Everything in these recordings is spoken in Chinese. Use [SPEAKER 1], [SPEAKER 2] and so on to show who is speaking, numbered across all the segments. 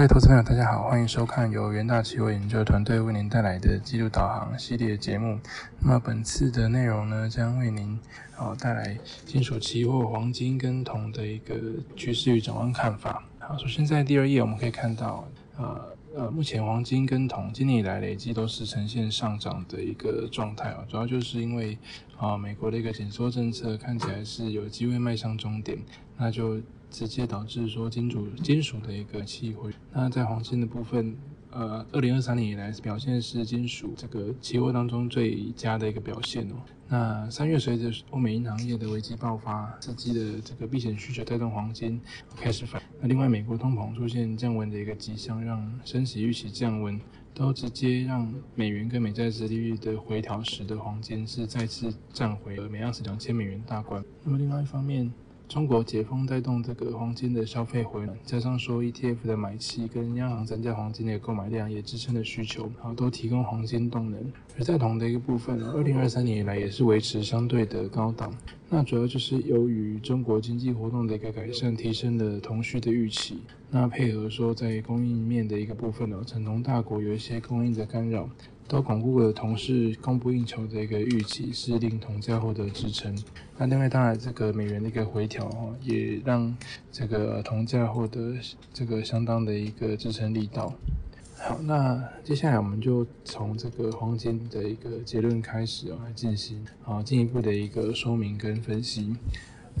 [SPEAKER 1] 各位投资朋友，大家好，欢迎收看由元大期货研究团队为您带来的记录导航系列节目。那么本次的内容呢，将为您哦带来金属期货、黄金跟铜的一个趋势与展望看法。好，首先在第二页我们可以看到，呃呃，目前黄金跟铜今年以来累计都是呈现上涨的一个状态啊，主要就是因为啊美国的一个紧缩政策看起来是有机会迈向终点，那就。直接导致说金属金属的一个期货，那在黄金的部分，呃，二零二三年以来表现是金属这个期货当中最佳的一个表现哦。那三月随着欧美银行业的危机爆发，刺激的这个避险需求带动黄金开始反。那另外美国通膨出现降温的一个迹象，让升息预期降温，都直接让美元跟美债殖利率的回调，使得黄金是再次站回了每盎司两千美元大关。那么另外一方面，中国解封带动这个黄金的消费回暖，加上说 ETF 的买气跟央行增加黄金的购买量，也支撑了需求，然后都提供黄金动能。而在铜的一个部分呢，二零二三年以来也是维持相对的高档，那主要就是由于中国经济活动的一个改善，提升了铜需的预期。那配合说在供应面的一个部分呢，成铜大国有一些供应的干扰。都巩固了同事供不应求的一个预期，是令铜价获得支撑。那另外当然这个美元的一个回调哈，也让这个铜价获得这个相当的一个支撑力道。好，那接下来我们就从这个黄金的一个结论开始啊，来进行啊进一步的一个说明跟分析。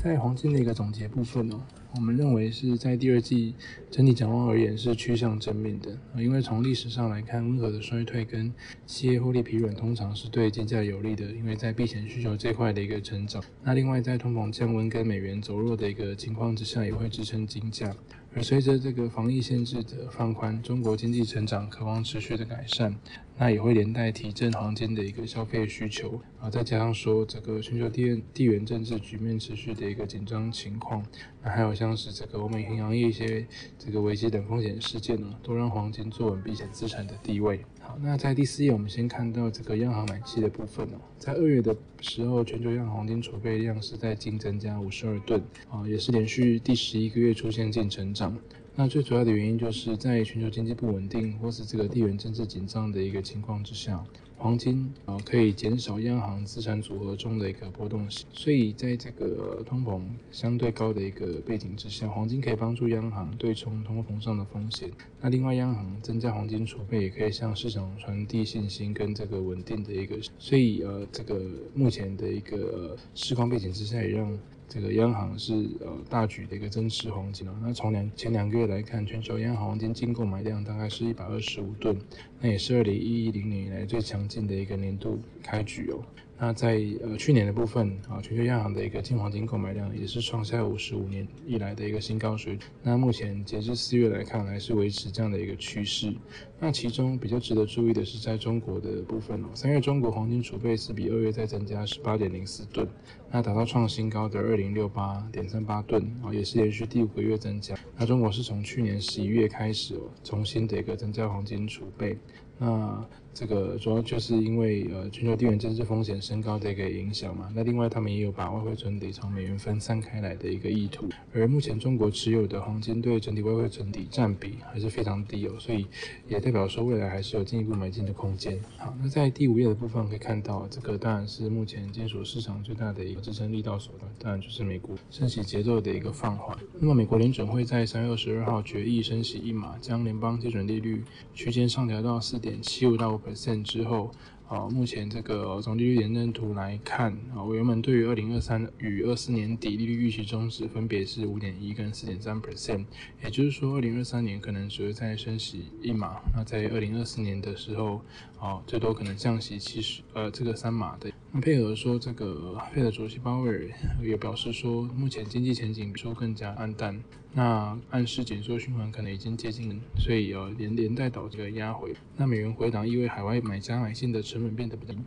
[SPEAKER 1] 在黄金的一个总结部分哦。我们认为是在第二季整体展望而言是趋向正面的，因为从历史上来看，温和的衰退跟企业获利疲软通常是对金价有利的，因为在避险需求这块的一个成长。那另外在通膨降温跟美元走弱的一个情况之下，也会支撑金价。而随着这个防疫限制的放宽，中国经济成长渴望持续的改善，那也会连带提振黄金的一个消费需求啊。再加上说这个全球地地缘政治局面持续的一个紧张情况，那还有像是这个欧美银行业一些这个危机等风险事件呢，都让黄金坐稳避险资产的地位。那在第四页，我们先看到这个央行买气的部分哦。在二月的时候，全球央行黄金储备量是在净增加五十二吨啊，也是连续第十一个月出现净成长。那最主要的原因就是在全球经济不稳定或是这个地缘政治紧张的一个情况之下。黄金啊，可以减少央行资产组合中的一个波动性，所以在这个通膨相对高的一个背景之下，黄金可以帮助央行对冲通膨上的风险。那另外，央行增加黄金储备，也可以向市场传递信心跟这个稳定的一个。所以呃，这个目前的一个市况背景之下，也让。这个央行是呃大举的一个增持黄金啊，那从两前两个月来看，全球央行黄金净购买量大概是一百二十五吨，那也是二零一零年以来最强劲的一个年度开局哦。那在呃去年的部分啊，全球央行的一个净黄金购买量也是创下五十五年以来的一个新高水准。那目前截至四月来看，还是维持这样的一个趋势。那其中比较值得注意的是，在中国的部分哦，三月中国黄金储备是比二月再增加十八点零四吨，那达到创新高的二零六八点三八吨啊，也是连续第五个月增加。那中国是从去年十一月开始哦，重新的一个增加黄金储备。那这个主要就是因为呃全球地缘政治风险升高的一个影响嘛。那另外他们也有把外汇存底从美元分散开来的一个意图。而目前中国持有的黄金对整体外汇存底占比还是非常低哦，所以也代表说未来还是有进一步买进的空间。好，那在第五页的部分可以看到，这个当然是目前金属市场最大的一个支撑力道手段，当然就是美国升息节奏的一个放缓。那么美国联准会在三月二十二号决议升息一码，将联邦基准利率区间上调到四点。七五到 percent 之后，啊，目前这个从利率点阵图来看，啊，我原本对于二零二三与二四年底利率预期中值分别是五点一跟四点三 percent，也就是说，二零二三年可能只会再升息一码，那在二零二四年的时候，啊，最多可能降息七十，呃，这个三码的。那配合说，这个配合主席鲍威尔也表示说，目前经济前景说更加暗淡，那暗示紧缩循环可能已经接近，所以要连连带导这个压回，那美元回档意味海外买家买进的成本变得比较低，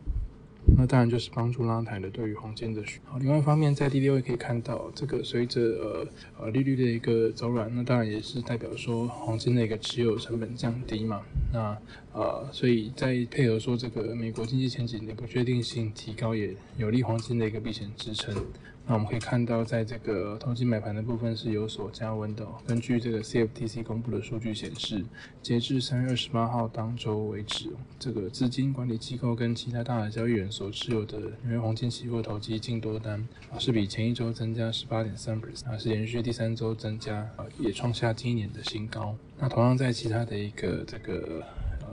[SPEAKER 1] 那当然就是帮助拉抬的对于黄金的需好，另外一方面，在第六位可以看到，这个随着呃呃利率的一个走软，那当然也是代表说黄金的一个持有成本降低嘛。那呃，所以在配合说这个美国经济前景的不确定性提高，也有利黄金的一个避险支撑。那我们可以看到，在这个投机买盘的部分是有所加温的。根据这个 CFTC 公布的数据显示，截至三月二十八号当周为止，这个资金管理机构跟其他大的交易员所持有的纽约黄金期货投机净多单啊，是比前一周增加十八点三 percent，啊，是连续第三周增加，啊，也创下今年的新高。那同样在其他的一个这个。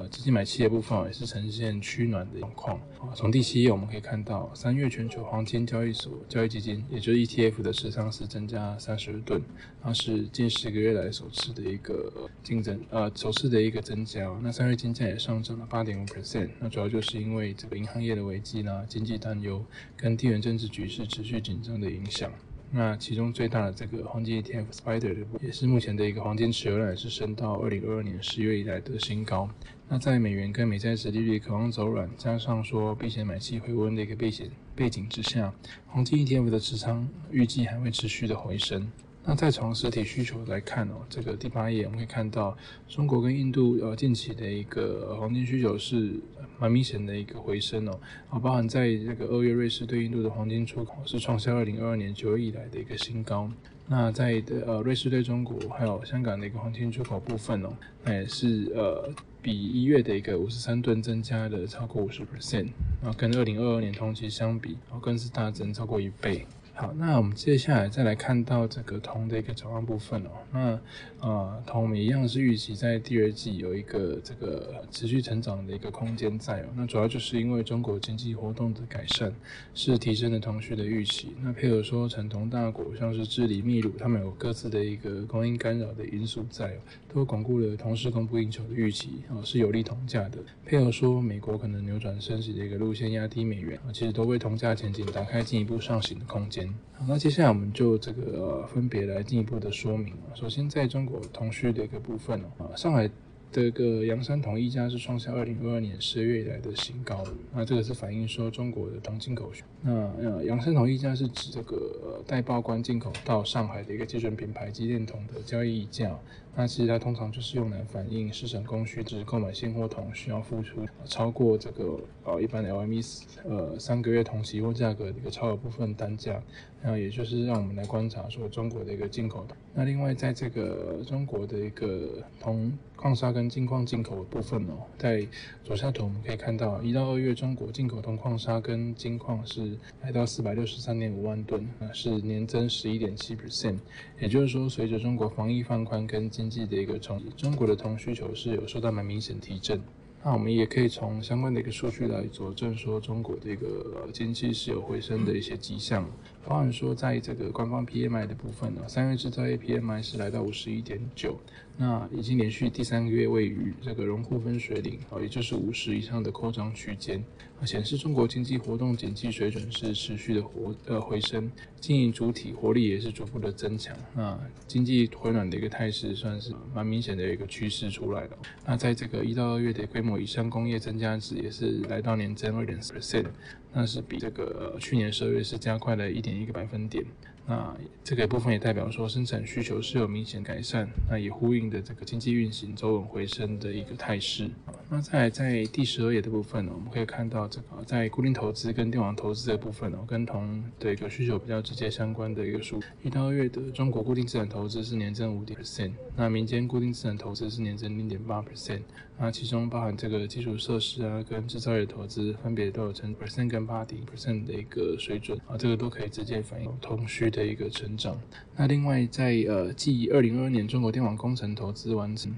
[SPEAKER 1] 呃，资金买气的部分也是呈现趋暖的状况。从第七页我们可以看到，三月全球黄金交易所交易基金，也就是 ETF 的持仓是增加三十二吨，它是近十个月来首次的一个竞争，呃，首次的一个增加。那三月金价也上涨了八点五 percent，那主要就是因为这个银行业的危机呢，经济担忧跟地缘政治局势持续紧张的影响。那其中最大的这个黄金 ETF Spider 也是目前的一个黄金持有量，也是升到二零二二年十月以来的新高。那在美元跟美债殖利率渴望走软，加上说避险买气回温的一个背景背景之下，黄金 ETF 的持仓预计还会持续的回升。那再从实体需求来看哦，这个第八页我们可以看到，中国跟印度呃近期的一个黄金需求是蛮明显的一个回升哦，啊，包含在这个二月瑞士对印度的黄金出口是创下二零二二年九月以来的一个新高。那在的呃瑞士对中国还有香港的一个黄金出口部分哦，那也是呃比一月的一个五十三吨增加了超过五十 percent，啊跟二零二二年同期相比，啊更是大增超过一倍。好，那我们接下来再来看到这个铜的一个展望部分哦。那呃，铜我们一样是预期在第二季有一个这个持续成长的一个空间在哦。那主要就是因为中国经济活动的改善，是提升了铜需的预期。那配合说产铜大国像是智利、秘鲁，他们有各自的一个供应干扰的因素在哦，都巩固了铜市供不应求的预期啊，是有利铜价的。配合说美国可能扭转升息的一个路线，压低美元啊，其实都为铜价前景打开进一步上行的空间。好，那接下来我们就这个分别来进一步的说明首先，在中国铜需的一个部分，啊，上海这个阳山铜溢价是创下二零二二年十二月以来的新高。那这个是反映说中国的铜进口那呃，阳山铜溢价是指这个带报关进口到上海的一个基准品牌机电铜的交易溢价。那其实它通常就是用来反映市场供需，就是购买现货铜需要付出超过这个呃一般的 LME 呃三个月铜期货价格的一个超额部分单价。然后也就是让我们来观察说中国的一个进口的。那另外在这个中国的一个铜矿砂跟金矿进口的部分哦，在左下图我们可以看到，一到二月中国进口铜矿砂跟金矿是来到四百六十三点五万吨，啊是年增十一点七 percent。也就是说，随着中国防疫放宽跟经济的一个冲击，中国的通需求是有受到蛮明显提振。那我们也可以从相关的一个数据来佐证说，中国的一个经济是有回升的一些迹象。包含说，在这个官方 PMI 的部分呢，三月制造业 PMI 是来到五十一点九，那已经连续第三个月位于这个荣枯分水岭，哦，也就是五十以上的扩张区间，显示中国经济活动景气水准是持续的活呃回升，经营主体活力也是逐步的增强，那经济回暖的一个态势算是蛮明显的一个趋势出来了。那在这个一到二月的规模以上工业增加值也是来到年增二点四 percent。那是比这个去年十二月是加快了一点一个百分点。那这个部分也代表说生产需求是有明显改善，那也呼应的这个经济运行走稳回升的一个态势。那在在第十二页的部分呢，我们可以看到这个在固定投资跟电网投资的部分呢，跟同的一个需求比较直接相关的一个数。一到二月的中国固定资产投资是年增五点 percent，那民间固定资产投资是年增零点八 percent。那其中包含这个基础设施啊，跟制造业投资分别都有成 percent 跟八点 percent 的一个水准啊，这个都可以直接反映通需的一个成长。那另外在呃，继二零二二年中国电网工程投资完成。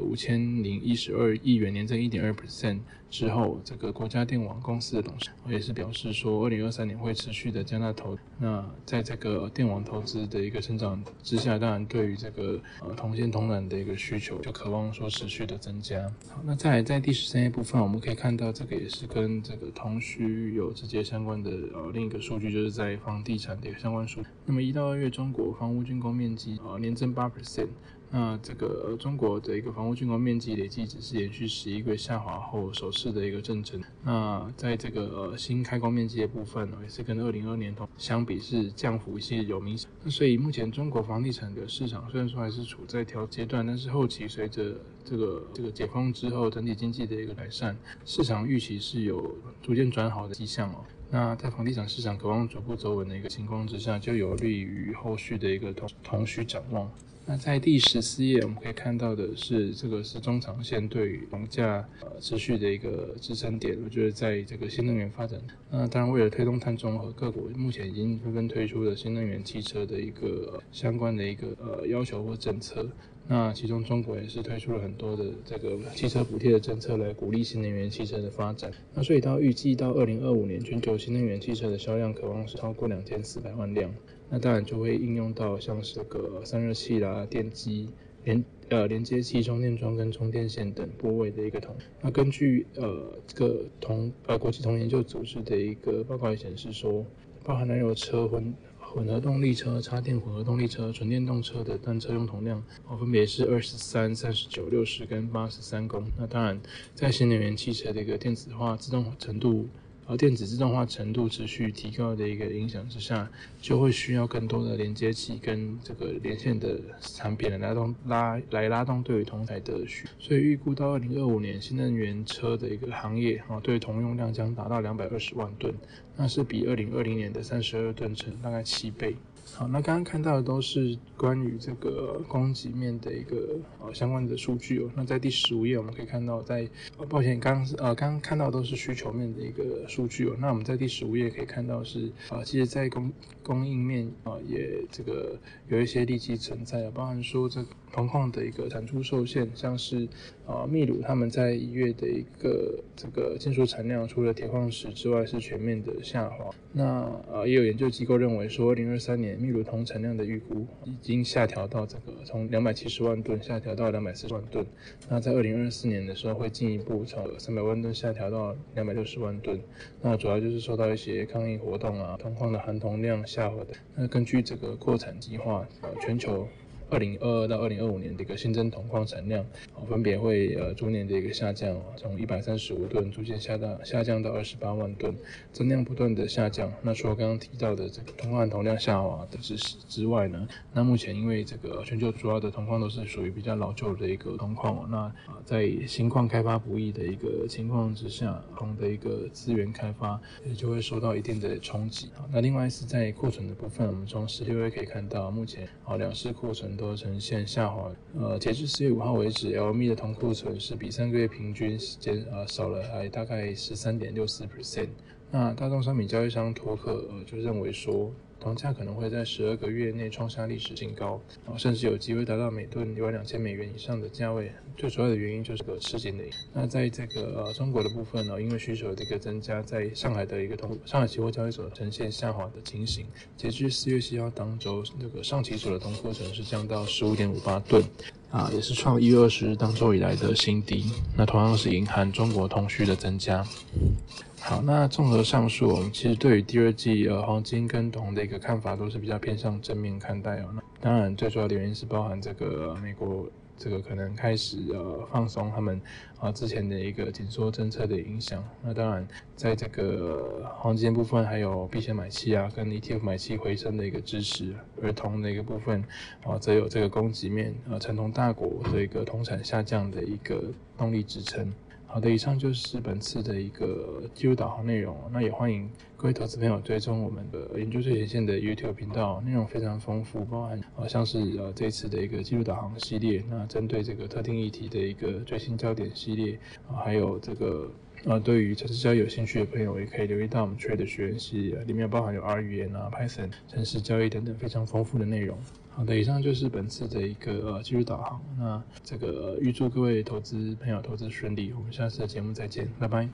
[SPEAKER 1] 五千零一十二亿元，年增一点二 percent 之后，这个国家电网公司的董事也是表示说，二零二三年会持续的加大投。那在这个电网投资的一个成长之下，当然对于这个呃同线同缆的一个需求，就渴望说持续的增加。好，那在在第十三页部分，我们可以看到这个也是跟这个同需有直接相关的呃另一个数据，就是在房地产的一个相关数。那么一到二月，中国房屋竣工面积呃年增八 percent。那这个中国的一个房屋竣工面积累计只是连续十一个月下滑后首次的一个正程。那在这个新开工面积的部分呢，也是跟二零二年同相比是降幅是有明显。那所以目前中国房地产的市场虽然说还是处在调阶段，但是后期随着这个这个解封之后，整体经济的一个改善，市场预期是有逐渐转好的迹象哦。那在房地产市场渴望逐步走稳的一个情况之下，就有利于后续的一个同同需展望。那在第十四页，我们可以看到的是，这个是中长线对于房价呃持续的一个支撑点。我觉得在这个新能源发展，那当然为了推动碳中和，各国目前已经纷纷推出了新能源汽车的一个相关的一个呃要求或政策。那其中中国也是推出了很多的这个汽车补贴的政策来鼓励新能源汽车的发展。那所以到预计到二零二五年，全球新能源汽车的销量渴望是超过两千四百万辆。那当然就会应用到像是个散热器啦、电机、连呃连接器、充电桩跟充电线等部位的一个同。那根据呃这个同呃国际同研究组织的一个报告显示说，包含燃油车混混合动力车、插电混合动力车、纯电动车的单车用铜量哦分别是二十三、三十九、六十跟八十三公。那当然在新能源汽车的一个电子化、自动化程度。而电子自动化程度持续提高的一个影响之下，就会需要更多的连接器跟这个连线的产品来拉动拉来拉动对于同台的需，所以预估到二零二五年新能源车的一个行业啊，对铜用量将达到两百二十万吨，那是比二零二零年的三十二吨成大概七倍。好，那刚刚看到的都是关于这个供给面的一个呃相关的数据哦。那在第十五页我们可以看到，在呃抱歉，刚刚呃刚刚看到都是需求面的一个数据哦。那我们在第十五页可以看到是啊，其实在供供应面啊也这个有一些利基存在啊，包含说这铜矿的一个产出受限，像是啊秘鲁他们在一月的一个这个金属产量，除了铁矿石之外是全面的下滑。那呃也有研究机构认为说，二零二三年秘鲁铜产量的预估已经下调到这个从两百七十万吨下调到两百四十万吨。那在二零二四年的时候会进一步从三百万吨下调到两百六十万吨。那主要就是受到一些抗议活动啊，铜矿的含铜量下滑的。那根据这个扩产计划，呃，全球。二零二二到二零二五年的一个新增铜矿产量，哦分别会呃逐年的一个下降，从一百三十五吨逐渐下到下降到二十八万吨，增量不断的下降。那除了刚刚提到的这个铜矿铜量下滑的之之外呢，那目前因为这个全球主要的铜矿都是属于比较老旧的一个铜矿，那啊在新矿开发不易的一个情况之下，铜的一个资源开发也就会受到一定的冲击。那另外是在库存的部分，我们从十六页可以看到，目前啊两市库存都都呈现下滑，呃，截至四月五号为止，LME 的铜库存是比三个月平均减呃少了还大概十三点六四 percent。那大宗商品交易商托克呃就认为说。房价可能会在十二个月内创下历史新高，然后，甚至有机会达到每吨一万两千美元以上的价位。最主要的原因就是个吃紧的。那在这个呃中国的部分呢，因为需求的一个增加，在上海的一个铜上海期货交易所呈现下滑的情形。截至四月七号当周，那个上期所的铜库存是降到十五点五八吨，啊，也是创一月二十日当周以来的新低。那同样是隐含中国通需的增加。好，那综合上述，我们其实对于第二季呃黄金跟铜的一个看法都是比较偏向正面看待哦。那当然，最主要的原因是包含这个美国这个可能开始呃放松他们啊之前的一个紧缩政策的影响。那当然，在这个黄金部分还有避险买气啊跟 ETF 买气回升的一个支持，而铜的一个部分啊则有这个供给面啊成铜大国这个铜产下降的一个动力支撑。好的，以上就是本次的一个记录导航内容。那也欢迎各位投资朋友追踪我们的研究最前线的 YouTube 频道，内容非常丰富，包含呃像是呃这次的一个记录导航系列，那针对这个特定议题的一个最新焦点系列，啊还有这个呃对于城市交易有兴趣的朋友，也可以留意到我们 Trade 学院系列，里面包含有 R 语言啊、Python、城市交易等等非常丰富的内容。好的，以上就是本次的一个呃技术导航。那这个预祝各位投资朋友投资顺利，我们下次的节目再见，拜拜。